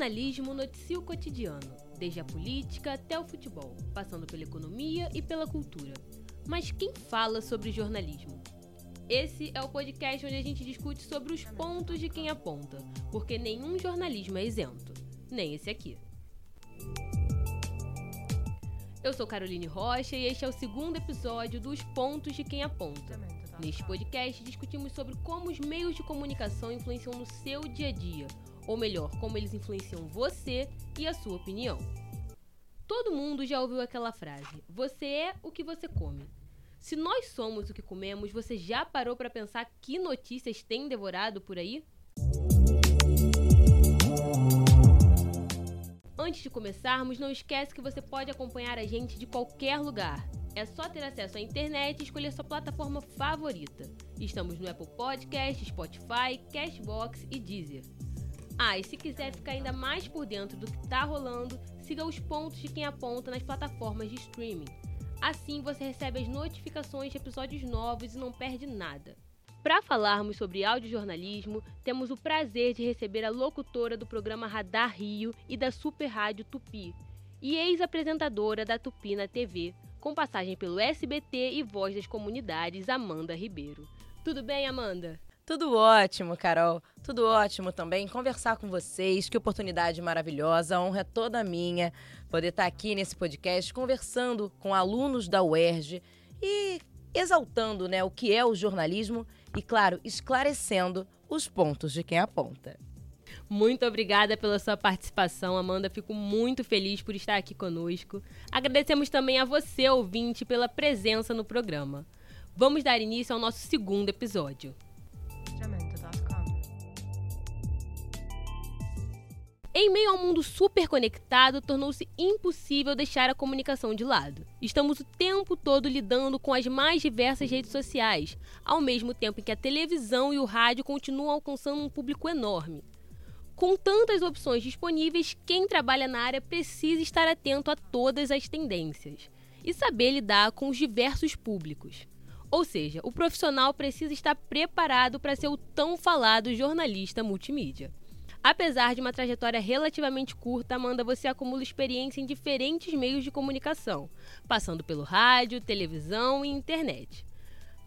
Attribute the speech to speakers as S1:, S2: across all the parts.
S1: jornalismo noticia o cotidiano, desde a política até o futebol, passando pela economia e pela cultura. Mas quem fala sobre jornalismo? Esse é o podcast onde a gente discute sobre os pontos de quem aponta, porque nenhum jornalismo é isento, nem esse aqui. Eu sou Caroline Rocha e este é o segundo episódio dos Pontos de Quem Aponta. Neste podcast, discutimos sobre como os meios de comunicação influenciam no seu dia a dia, ou melhor, como eles influenciam você e a sua opinião. Todo mundo já ouviu aquela frase: Você é o que você come. Se nós somos o que comemos, você já parou para pensar que notícias tem devorado por aí? Antes de começarmos, não esquece que você pode acompanhar a gente de qualquer lugar. É só ter acesso à internet e escolher sua plataforma favorita. Estamos no Apple Podcast, Spotify, Cashbox e Deezer. Ah, e se quiser ficar ainda mais por dentro do que está rolando, siga os pontos de quem aponta nas plataformas de streaming. Assim você recebe as notificações de episódios novos e não perde nada. Para falarmos sobre audiojornalismo, temos o prazer de receber a locutora do programa Radar Rio e da Super Rádio Tupi, e ex-apresentadora da Tupi na TV, com passagem pelo SBT e voz das comunidades, Amanda Ribeiro. Tudo bem, Amanda?
S2: Tudo ótimo, Carol. Tudo ótimo também. Conversar com vocês, que oportunidade maravilhosa. A honra é toda minha poder estar aqui nesse podcast conversando com alunos da UERJ e exaltando né, o que é o jornalismo e, claro, esclarecendo os pontos de quem aponta.
S1: Muito obrigada pela sua participação, Amanda. Fico muito feliz por estar aqui conosco. Agradecemos também a você, ouvinte, pela presença no programa. Vamos dar início ao nosso segundo episódio. Em meio ao mundo super conectado, tornou-se impossível deixar a comunicação de lado. Estamos o tempo todo lidando com as mais diversas redes sociais, ao mesmo tempo em que a televisão e o rádio continuam alcançando um público enorme. Com tantas opções disponíveis, quem trabalha na área precisa estar atento a todas as tendências e saber lidar com os diversos públicos. Ou seja, o profissional precisa estar preparado para ser o tão falado jornalista multimídia. Apesar de uma trajetória relativamente curta, Amanda, você acumula experiência em diferentes meios de comunicação, passando pelo rádio, televisão e internet.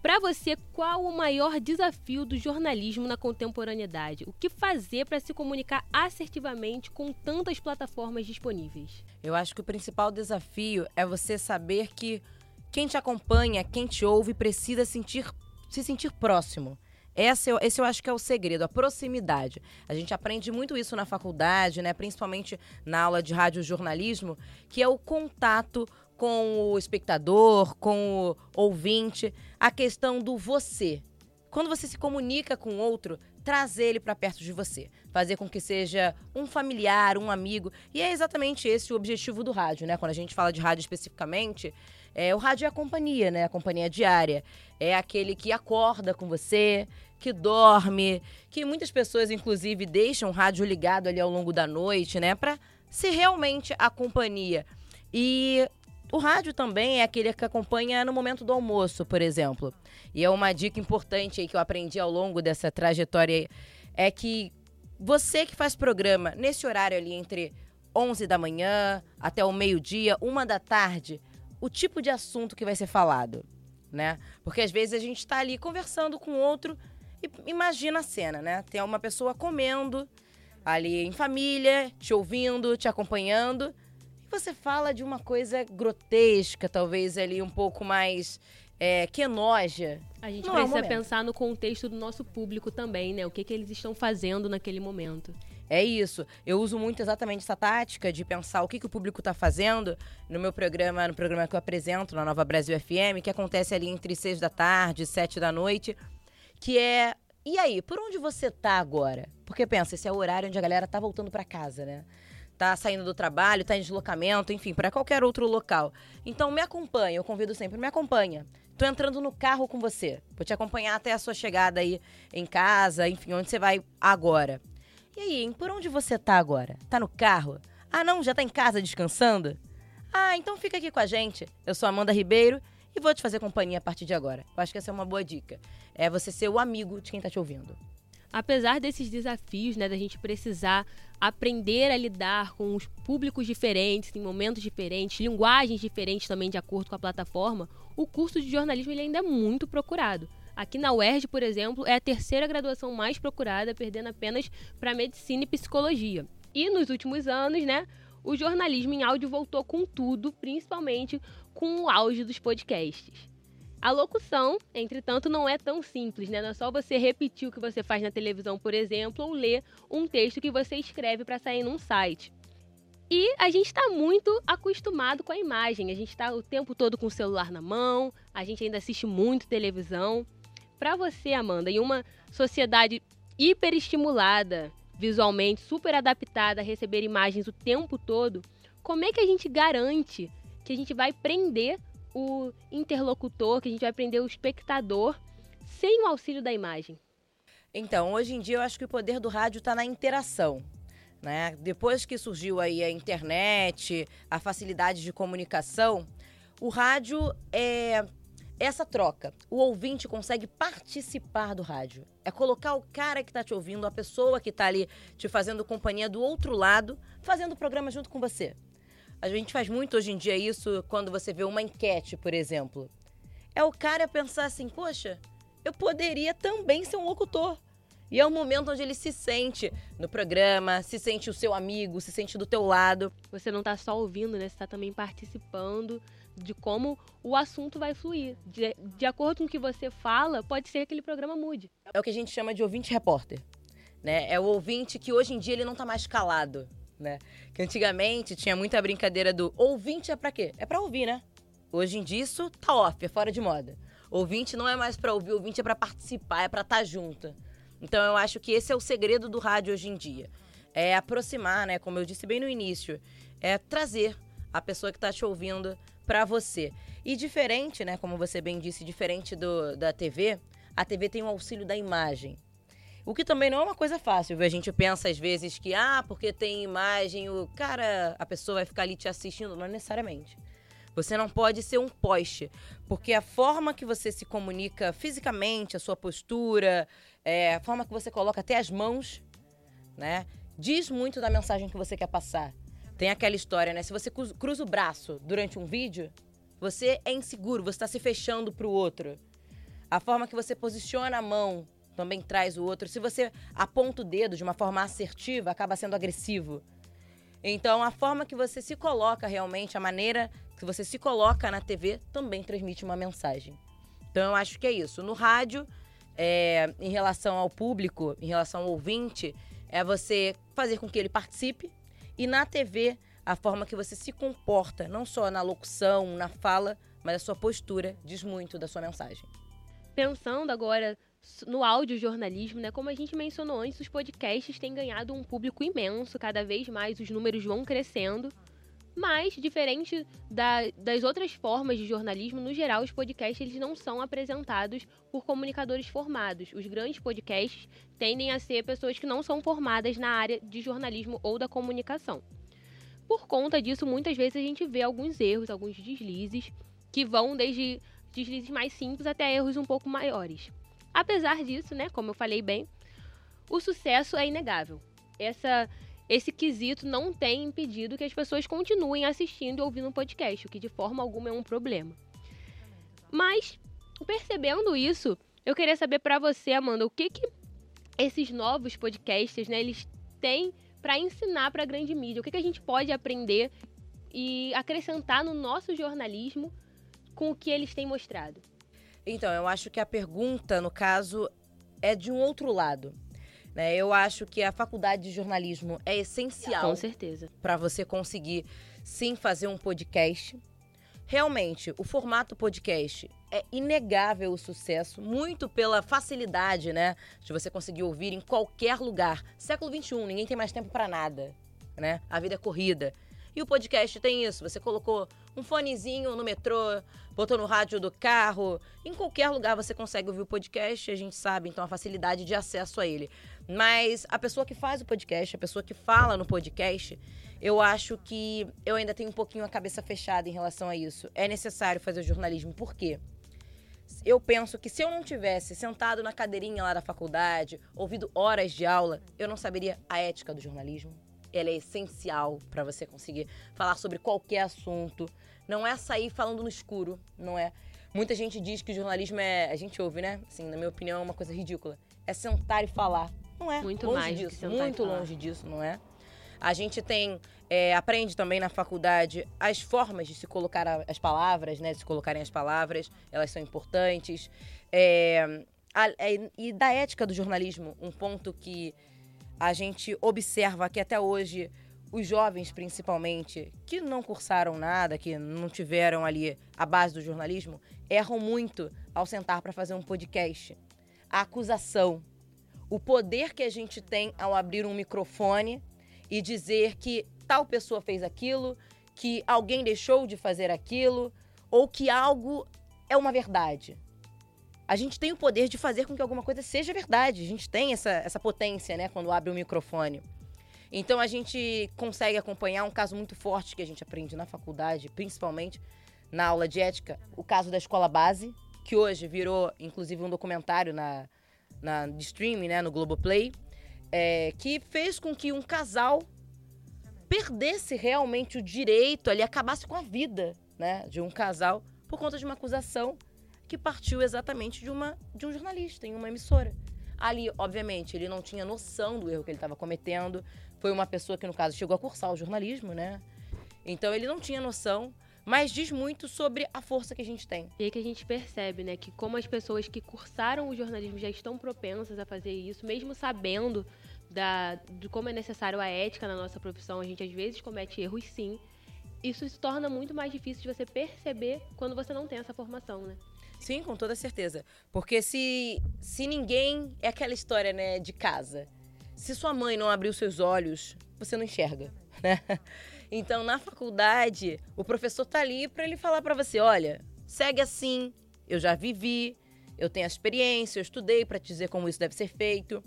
S1: Para você, qual o maior desafio do jornalismo na contemporaneidade? O que fazer para se comunicar assertivamente com tantas plataformas disponíveis?
S2: Eu acho que o principal desafio é você saber que quem te acompanha, quem te ouve, precisa sentir, se sentir próximo. Esse eu, esse eu acho que é o segredo, a proximidade. A gente aprende muito isso na faculdade, né? principalmente na aula de radiojornalismo, que é o contato com o espectador, com o ouvinte, a questão do você. Quando você se comunica com outro, trazer ele para perto de você, fazer com que seja um familiar, um amigo. E é exatamente esse o objetivo do rádio, né? Quando a gente fala de rádio especificamente, é, o rádio é a companhia, né? A companhia diária. É aquele que acorda com você, que dorme, que muitas pessoas, inclusive, deixam o rádio ligado ali ao longo da noite, né? Para ser realmente a companhia. E o rádio também é aquele que acompanha no momento do almoço, por exemplo. E é uma dica importante aí que eu aprendi ao longo dessa trajetória é que você que faz programa nesse horário ali entre 11 da manhã até o meio-dia, uma da tarde, o tipo de assunto que vai ser falado, né? Porque às vezes a gente está ali conversando com outro e imagina a cena, né? Tem uma pessoa comendo ali em família, te ouvindo, te acompanhando, e você fala de uma coisa grotesca, talvez ali um pouco mais é, que enoja.
S1: A gente Não precisa é pensar no contexto do nosso público também, né? O que, que eles estão fazendo naquele momento.
S2: É isso. Eu uso muito exatamente essa tática de pensar o que, que o público está fazendo no meu programa, no programa que eu apresento na Nova Brasil FM, que acontece ali entre seis da tarde e sete da noite, que é e aí, por onde você tá agora? Porque pensa, esse é o horário onde a galera tá voltando para casa, né? Tá saindo do trabalho, tá em deslocamento, enfim, para qualquer outro local. Então me acompanha, eu convido sempre, me acompanha. Tô entrando no carro com você. Vou te acompanhar até a sua chegada aí em casa, enfim, onde você vai agora. E aí, hein, por onde você tá agora? Tá no carro? Ah, não, já tá em casa descansando? Ah, então fica aqui com a gente. Eu sou Amanda Ribeiro e vou te fazer companhia a partir de agora. Eu acho que essa é uma boa dica. É você ser o amigo de quem tá te ouvindo.
S1: apesar desses desafios, né, da gente precisar aprender a lidar com os públicos diferentes, em momentos diferentes, linguagens diferentes também de acordo com a plataforma, o curso de jornalismo ele ainda é muito procurado. Aqui na UERJ, por exemplo, é a terceira graduação mais procurada, perdendo apenas para medicina e psicologia. E nos últimos anos, né, o jornalismo em áudio voltou com tudo, principalmente com o auge dos podcasts. A locução, entretanto, não é tão simples, né? Não é só você repetir o que você faz na televisão, por exemplo, ou ler um texto que você escreve para sair num site. E a gente está muito acostumado com a imagem. A gente está o tempo todo com o celular na mão, a gente ainda assiste muito televisão. Para você, Amanda, em uma sociedade hiperestimulada, visualmente super adaptada a receber imagens o tempo todo, como é que a gente garante que a gente vai prender o interlocutor, que a gente vai prender o espectador sem o auxílio da imagem?
S2: Então, hoje em dia eu acho que o poder do rádio está na interação. Né? Depois que surgiu aí a internet, a facilidade de comunicação, o rádio é essa troca. O ouvinte consegue participar do rádio. É colocar o cara que está te ouvindo, a pessoa que está ali te fazendo companhia do outro lado, fazendo o programa junto com você. A gente faz muito hoje em dia isso quando você vê uma enquete, por exemplo. É o cara pensar assim, poxa, eu poderia também ser um locutor. E é o momento onde ele se sente no programa, se sente o seu amigo, se sente do teu lado.
S1: Você não está só ouvindo, né? Você está também participando de como o assunto vai fluir. De, de acordo com o que você fala, pode ser que aquele programa mude.
S2: É o que a gente chama de ouvinte repórter. Né? É o ouvinte que hoje em dia ele não está mais calado né? Que antigamente tinha muita brincadeira do ouvinte é para quê? É para ouvir, né? Hoje em dia isso tá off, é fora de moda. Ouvinte não é mais para ouvir, ouvinte é para participar, é para estar tá junto. Então eu acho que esse é o segredo do rádio hoje em dia. É aproximar, né, como eu disse bem no início, é trazer a pessoa que está te ouvindo para você. E diferente, né, como você bem disse, diferente do, da TV, a TV tem o auxílio da imagem. O que também não é uma coisa fácil, viu? A gente pensa às vezes que, ah, porque tem imagem, o cara, a pessoa vai ficar ali te assistindo. Não necessariamente. Você não pode ser um poste, porque a forma que você se comunica fisicamente, a sua postura, é, a forma que você coloca até as mãos, né, diz muito da mensagem que você quer passar. Tem aquela história, né? Se você cruza o braço durante um vídeo, você é inseguro, você está se fechando para o outro. A forma que você posiciona a mão também traz o outro. Se você aponta o dedo de uma forma assertiva, acaba sendo agressivo. Então, a forma que você se coloca realmente, a maneira que você se coloca na TV, também transmite uma mensagem. Então, eu acho que é isso. No rádio, é, em relação ao público, em relação ao ouvinte, é você fazer com que ele participe. E na TV, a forma que você se comporta, não só na locução, na fala, mas a sua postura, diz muito da sua mensagem.
S1: Pensando agora no audiojornalismo, né? Como a gente mencionou antes, os podcasts têm ganhado um público imenso, cada vez mais os números vão crescendo. Mas, diferente da, das outras formas de jornalismo, no geral, os podcasts eles não são apresentados por comunicadores formados. Os grandes podcasts tendem a ser pessoas que não são formadas na área de jornalismo ou da comunicação. Por conta disso, muitas vezes a gente vê alguns erros, alguns deslizes, que vão desde deslizes mais simples até erros um pouco maiores. Apesar disso, né, como eu falei bem, o sucesso é inegável. Essa, esse quesito não tem impedido que as pessoas continuem assistindo e ouvindo um podcast, o que de forma alguma é um problema. Mas, percebendo isso, eu queria saber para você, Amanda, o que, que esses novos podcasts, né, eles têm para ensinar para a grande mídia? O que, que a gente pode aprender e acrescentar no nosso jornalismo com o que eles têm mostrado?
S2: Então, eu acho que a pergunta, no caso, é de um outro lado. Né? Eu acho que a faculdade de jornalismo é essencial.
S1: Com certeza.
S2: Para você conseguir, sim, fazer um podcast. Realmente, o formato podcast é inegável o sucesso, muito pela facilidade, né? De você conseguir ouvir em qualquer lugar. Século XXI, ninguém tem mais tempo para nada, né? A vida é corrida. E o podcast tem isso. Você colocou um fonezinho no metrô, botou no rádio do carro. Em qualquer lugar você consegue ouvir o podcast, a gente sabe, então a facilidade de acesso a ele. Mas a pessoa que faz o podcast, a pessoa que fala no podcast, eu acho que eu ainda tenho um pouquinho a cabeça fechada em relação a isso. É necessário fazer jornalismo. Por quê? Eu penso que se eu não tivesse sentado na cadeirinha lá da faculdade, ouvido horas de aula, eu não saberia a ética do jornalismo. Ela é essencial para você conseguir falar sobre qualquer assunto. Não é sair falando no escuro, não é. Muita gente diz que o jornalismo é. A gente ouve, né? Assim, na minha opinião, é uma coisa ridícula. É sentar e falar. Não é.
S1: Muito
S2: longe
S1: mais
S2: disso. muito longe disso, não é? A gente tem. é, aprende também na faculdade as formas de se colocar a- as palavras, né? De se colocarem as palavras. Elas são importantes. É, a- é, e da ética do jornalismo, um ponto que a gente observa que até hoje os jovens, principalmente, que não cursaram nada, que não tiveram ali a base do jornalismo, erram muito ao sentar para fazer um podcast. A acusação, o poder que a gente tem ao abrir um microfone e dizer que tal pessoa fez aquilo, que alguém deixou de fazer aquilo, ou que algo é uma verdade. A gente tem o poder de fazer com que alguma coisa seja verdade. A gente tem essa, essa potência, né, quando abre o microfone. Então a gente consegue acompanhar um caso muito forte que a gente aprende na faculdade, principalmente na aula de ética, o caso da escola base, que hoje virou, inclusive, um documentário na, na de streaming, né, no Globoplay, é, que fez com que um casal perdesse realmente o direito ali, acabasse com a vida né, de um casal por conta de uma acusação que partiu exatamente de, uma, de um jornalista em uma emissora. Ali, obviamente, ele não tinha noção do erro que ele estava cometendo. Foi uma pessoa que, no caso, chegou a cursar o jornalismo, né? Então ele não tinha noção, mas diz muito sobre a força que a gente tem.
S1: E aí que a gente percebe, né, que como as pessoas que cursaram o jornalismo já estão propensas a fazer isso, mesmo sabendo da, de como é necessário a ética na nossa profissão, a gente às vezes comete erros sim. Isso se torna muito mais difícil de você perceber quando você não tem essa formação, né?
S2: Sim, com toda certeza. Porque se, se ninguém. É aquela história, né, de casa. Se sua mãe não abriu seus olhos, você não enxerga, né? Então, na faculdade, o professor tá ali para ele falar para você: olha, segue assim, eu já vivi, eu tenho a experiência, eu estudei para te dizer como isso deve ser feito.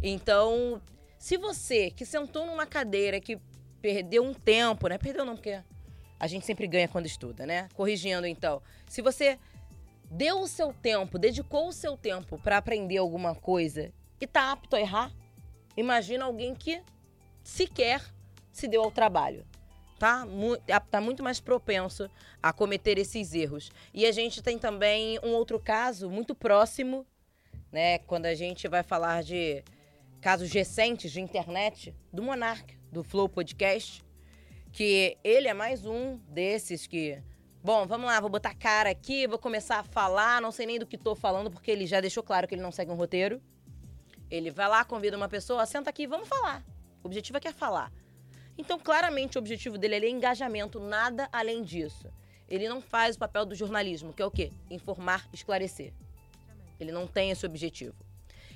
S2: Então, se você que sentou numa cadeira que perdeu um tempo, né? Perdeu não, porque a gente sempre ganha quando estuda, né? Corrigindo, então. Se você deu o seu tempo, dedicou o seu tempo para aprender alguma coisa e tá apto a errar, imagina alguém que sequer se deu ao trabalho. Tá, tá muito mais propenso a cometer esses erros. E a gente tem também um outro caso muito próximo, né? Quando a gente vai falar de casos recentes de internet, do Monark, do Flow Podcast, que ele é mais um desses que Bom, vamos lá, vou botar cara aqui, vou começar a falar, não sei nem do que tô falando, porque ele já deixou claro que ele não segue um roteiro. Ele vai lá, convida uma pessoa, senta aqui, vamos falar. O objetivo é que é falar. Então, claramente, o objetivo dele é engajamento, nada além disso. Ele não faz o papel do jornalismo, que é o quê? Informar, esclarecer. Ele não tem esse objetivo.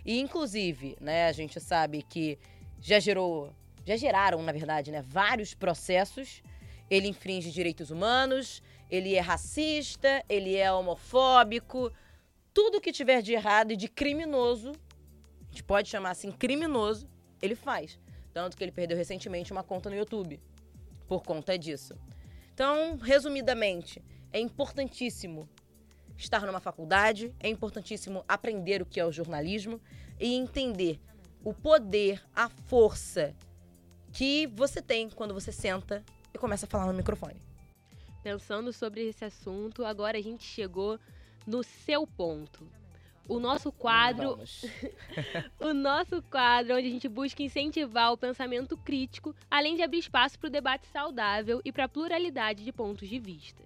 S2: E, inclusive, né, a gente sabe que já gerou, já geraram, na verdade, né, vários processos. Ele infringe direitos humanos, ele é racista, ele é homofóbico, tudo que tiver de errado e de criminoso, a gente pode chamar assim criminoso, ele faz. Tanto que ele perdeu recentemente uma conta no YouTube por conta disso. Então, resumidamente, é importantíssimo estar numa faculdade, é importantíssimo aprender o que é o jornalismo e entender o poder, a força que você tem quando você senta e começa a falar no microfone.
S1: Pensando sobre esse assunto, agora a gente chegou no seu ponto. O nosso quadro, o nosso quadro onde a gente busca incentivar o pensamento crítico, além de abrir espaço para o debate saudável e para a pluralidade de pontos de vista.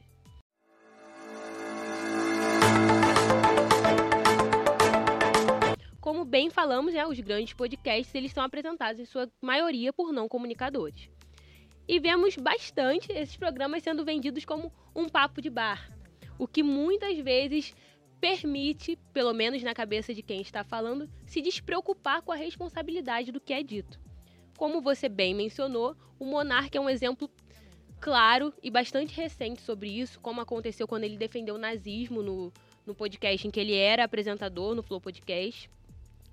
S1: Como bem falamos, né, os grandes podcasts eles são apresentados em sua maioria por não comunicadores. E vemos bastante esses programas sendo vendidos como um papo de bar, o que muitas vezes permite, pelo menos na cabeça de quem está falando, se despreocupar com a responsabilidade do que é dito. Como você bem mencionou, o Monark é um exemplo claro e bastante recente sobre isso, como aconteceu quando ele defendeu o nazismo no, no podcast em que ele era apresentador no Flow Podcast.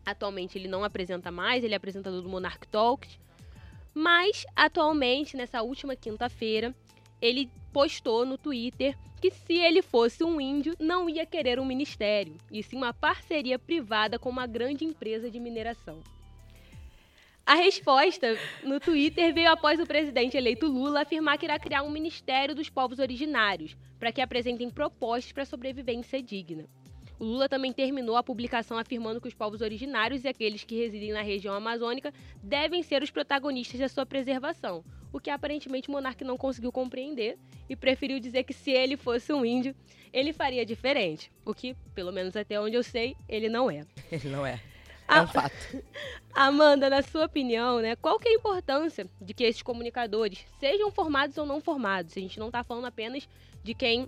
S1: Atualmente ele não apresenta mais, ele é apresentador do Monarch Talks. Mas, atualmente, nessa última quinta-feira, ele postou no Twitter que se ele fosse um índio, não ia querer um ministério, e sim uma parceria privada com uma grande empresa de mineração. A resposta no Twitter veio após o presidente eleito Lula afirmar que irá criar um Ministério dos Povos Originários, para que apresentem propostas para sobrevivência digna. O Lula também terminou a publicação afirmando que os povos originários e aqueles que residem na região amazônica devem ser os protagonistas da sua preservação, o que aparentemente o monarca não conseguiu compreender e preferiu dizer que se ele fosse um índio, ele faria diferente, o que, pelo menos até onde eu sei, ele não é.
S2: Ele não é. É um fato.
S1: Amanda, na sua opinião, né, qual que é a importância de que esses comunicadores sejam formados ou não formados? A gente não está falando apenas de quem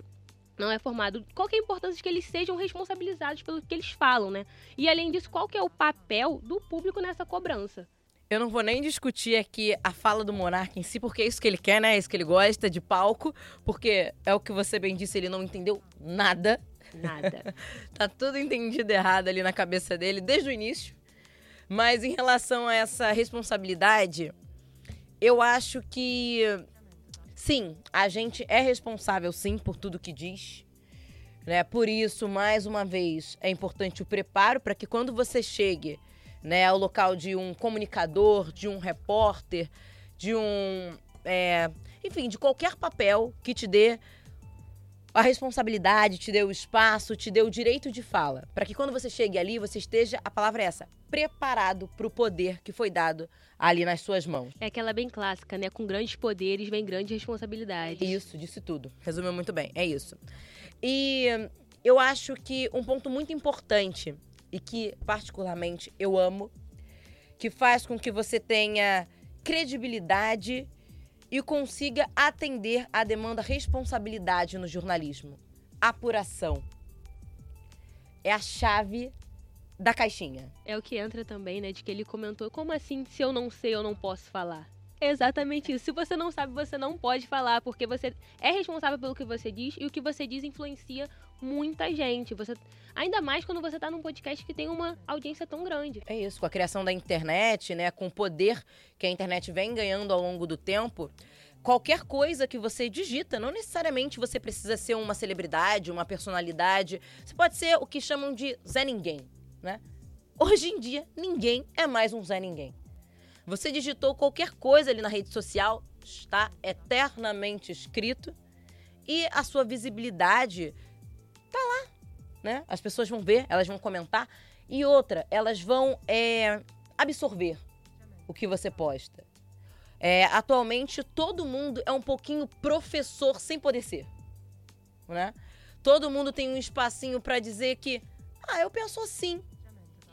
S1: não é formado. Qual que é a importância de que eles sejam responsabilizados pelo que eles falam, né? E além disso, qual que é o papel do público nessa cobrança?
S2: Eu não vou nem discutir aqui a fala do monarca em si, porque é isso que ele quer, né? É isso que ele gosta de palco, porque é o que você bem disse, ele não entendeu nada.
S1: Nada.
S2: tá tudo entendido errado ali na cabeça dele desde o início. Mas em relação a essa responsabilidade, eu acho que Sim, a gente é responsável sim por tudo que diz. Né? Por isso, mais uma vez, é importante o preparo para que quando você chegue né, ao local de um comunicador, de um repórter, de um. É, enfim, de qualquer papel que te dê a responsabilidade, te dê o espaço, te dê o direito de fala. Para que quando você chegue ali, você esteja, a palavra é essa, preparado para o poder que foi dado ali nas suas mãos.
S1: É aquela bem clássica, né? Com grandes poderes vem grandes responsabilidades.
S2: Isso, disse tudo. Resumiu muito bem. É isso. E eu acho que um ponto muito importante e que particularmente eu amo, que faz com que você tenha credibilidade e consiga atender à demanda responsabilidade no jornalismo. Apuração. É a chave da caixinha.
S1: É o que entra também, né? De que ele comentou: como assim, se eu não sei, eu não posso falar? É exatamente isso. Se você não sabe, você não pode falar, porque você é responsável pelo que você diz e o que você diz influencia muita gente. Você ainda mais quando você está num podcast que tem uma audiência tão grande.
S2: É isso, com a criação da internet, né, com o poder que a internet vem ganhando ao longo do tempo, qualquer coisa que você digita, não necessariamente você precisa ser uma celebridade, uma personalidade. Você pode ser o que chamam de Zé Ninguém né? Hoje em dia, ninguém é mais um Zé Ninguém. Você digitou qualquer coisa ali na rede social, está eternamente escrito e a sua visibilidade tá lá, né? As pessoas vão ver, elas vão comentar e outra, elas vão é, absorver o que você posta. É, atualmente, todo mundo é um pouquinho professor sem poder ser, né? Todo mundo tem um espacinho para dizer que, ah, eu penso assim,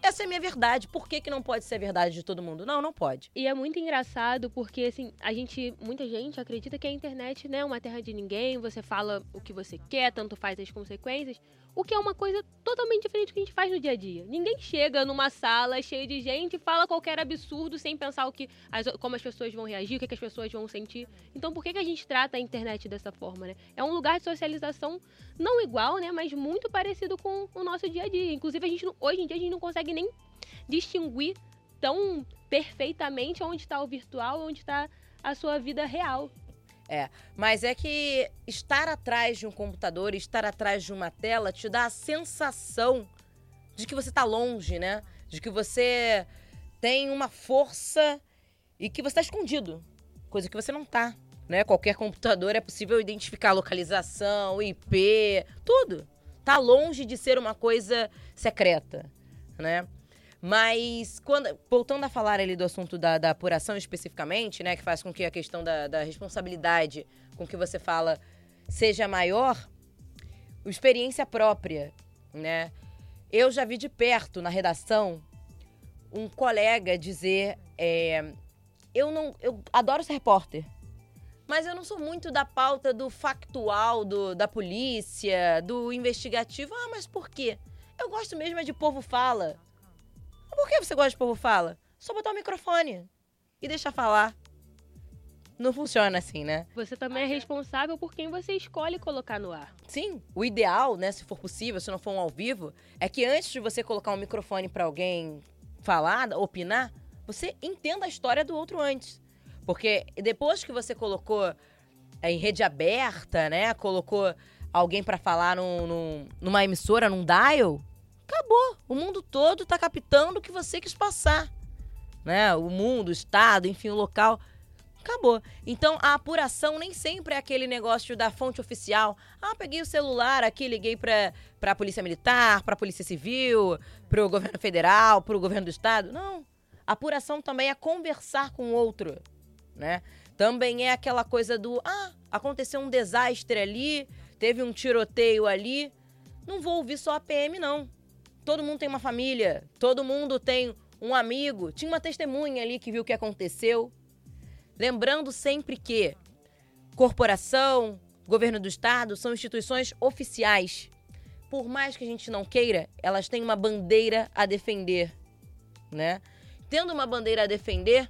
S2: essa é a minha verdade. Por que, que não pode ser a verdade de todo mundo? Não, não pode.
S1: E é muito engraçado porque, assim, a gente, muita gente acredita que a internet né, é uma terra de ninguém, você fala o que você quer, tanto faz as consequências. O que é uma coisa totalmente diferente do que a gente faz no dia a dia. Ninguém chega numa sala cheia de gente e fala qualquer absurdo sem pensar o que, as, como as pessoas vão reagir, o que, que as pessoas vão sentir. Então, por que, que a gente trata a internet dessa forma, né? É um lugar de socialização não igual, né? Mas muito parecido com o nosso dia a dia. Inclusive, a gente, hoje em dia, a gente não consegue nem distinguir tão perfeitamente onde está o virtual e onde está a sua vida real.
S2: É, mas é que estar atrás de um computador, estar atrás de uma tela, te dá a sensação de que você está longe, né? De que você tem uma força e que você está escondido, coisa que você não está. Né? Qualquer computador é possível identificar localização, IP, tudo. Tá longe de ser uma coisa secreta, né? Mas, quando, voltando a falar ali do assunto da, da apuração especificamente, né, que faz com que a questão da, da responsabilidade com que você fala seja maior, experiência própria, né? Eu já vi de perto na redação um colega dizer: é, eu não, eu adoro ser repórter, mas eu não sou muito da pauta do factual, do, da polícia, do investigativo. Ah, mas por quê? Eu gosto mesmo é de povo fala. Por que você gosta de povo fala? Só botar o microfone e deixar falar. Não funciona assim, né?
S1: Você também é responsável por quem você escolhe colocar no ar.
S2: Sim, o ideal, né, se for possível, se não for um ao vivo, é que antes de você colocar um microfone para alguém falar, opinar, você entenda a história do outro antes. Porque depois que você colocou em rede aberta, né? Colocou alguém para falar num, num, numa emissora, num dial, acabou. O mundo todo tá captando o que você quis passar. Né? O mundo, o estado, enfim, o local. Acabou. Então, a apuração nem sempre é aquele negócio da fonte oficial. Ah, peguei o celular aqui, liguei para a Polícia Militar, para a Polícia Civil, para o governo federal, para o governo do estado. Não. A apuração também é conversar com o outro, né? Também é aquela coisa do, ah, aconteceu um desastre ali, teve um tiroteio ali. Não vou ouvir só a PM, não. Todo mundo tem uma família, todo mundo tem um amigo. Tinha uma testemunha ali que viu o que aconteceu. Lembrando sempre que corporação, governo do estado são instituições oficiais. Por mais que a gente não queira, elas têm uma bandeira a defender, né? Tendo uma bandeira a defender,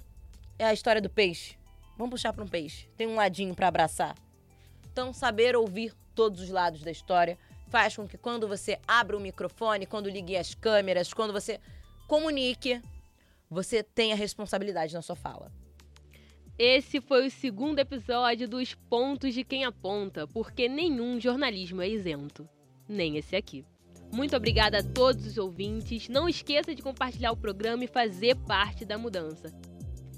S2: é a história do peixe. Vamos puxar para um peixe. Tem um ladinho para abraçar. Então, saber ouvir todos os lados da história faz com que quando você abra o microfone, quando ligue as câmeras, quando você comunique, você tenha responsabilidade na sua fala.
S1: Esse foi o segundo episódio dos Pontos de Quem Aponta, porque nenhum jornalismo é isento. Nem esse aqui. Muito obrigada a todos os ouvintes. Não esqueça de compartilhar o programa e fazer parte da mudança.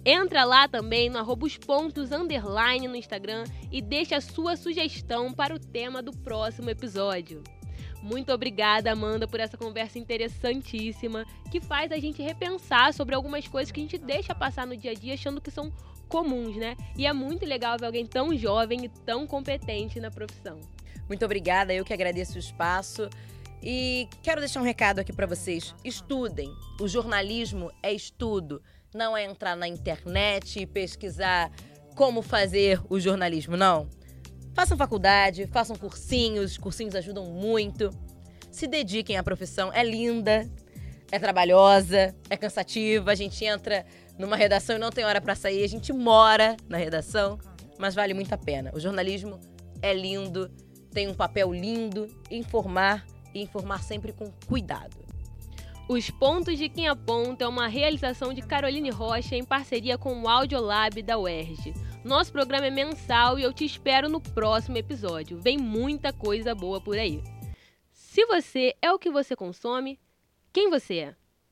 S1: Entra lá também no arroba os pontos underline no Instagram e deixa a sua sugestão para o tema do próximo episódio. Muito obrigada, Amanda, por essa conversa interessantíssima que faz a gente repensar sobre algumas coisas que a gente deixa passar no dia a dia achando que são comuns, né? E é muito legal ver alguém tão jovem e tão competente na profissão.
S2: Muito obrigada, eu que agradeço o espaço. E quero deixar um recado aqui para vocês. Estudem. O jornalismo é estudo. Não é entrar na internet e pesquisar como fazer o jornalismo, não. Façam faculdade, façam cursinhos, os cursinhos ajudam muito. Se dediquem à profissão, é linda, é trabalhosa, é cansativa. A gente entra numa redação e não tem hora para sair, a gente mora na redação, mas vale muito a pena. O jornalismo é lindo, tem um papel lindo, informar e informar sempre com cuidado.
S1: Os Pontos de Quem Aponta é uma realização de Caroline Rocha em parceria com o Audiolab da UERJ. Nosso programa é mensal e eu te espero no próximo episódio. Vem muita coisa boa por aí. Se você é o que você consome, quem você é?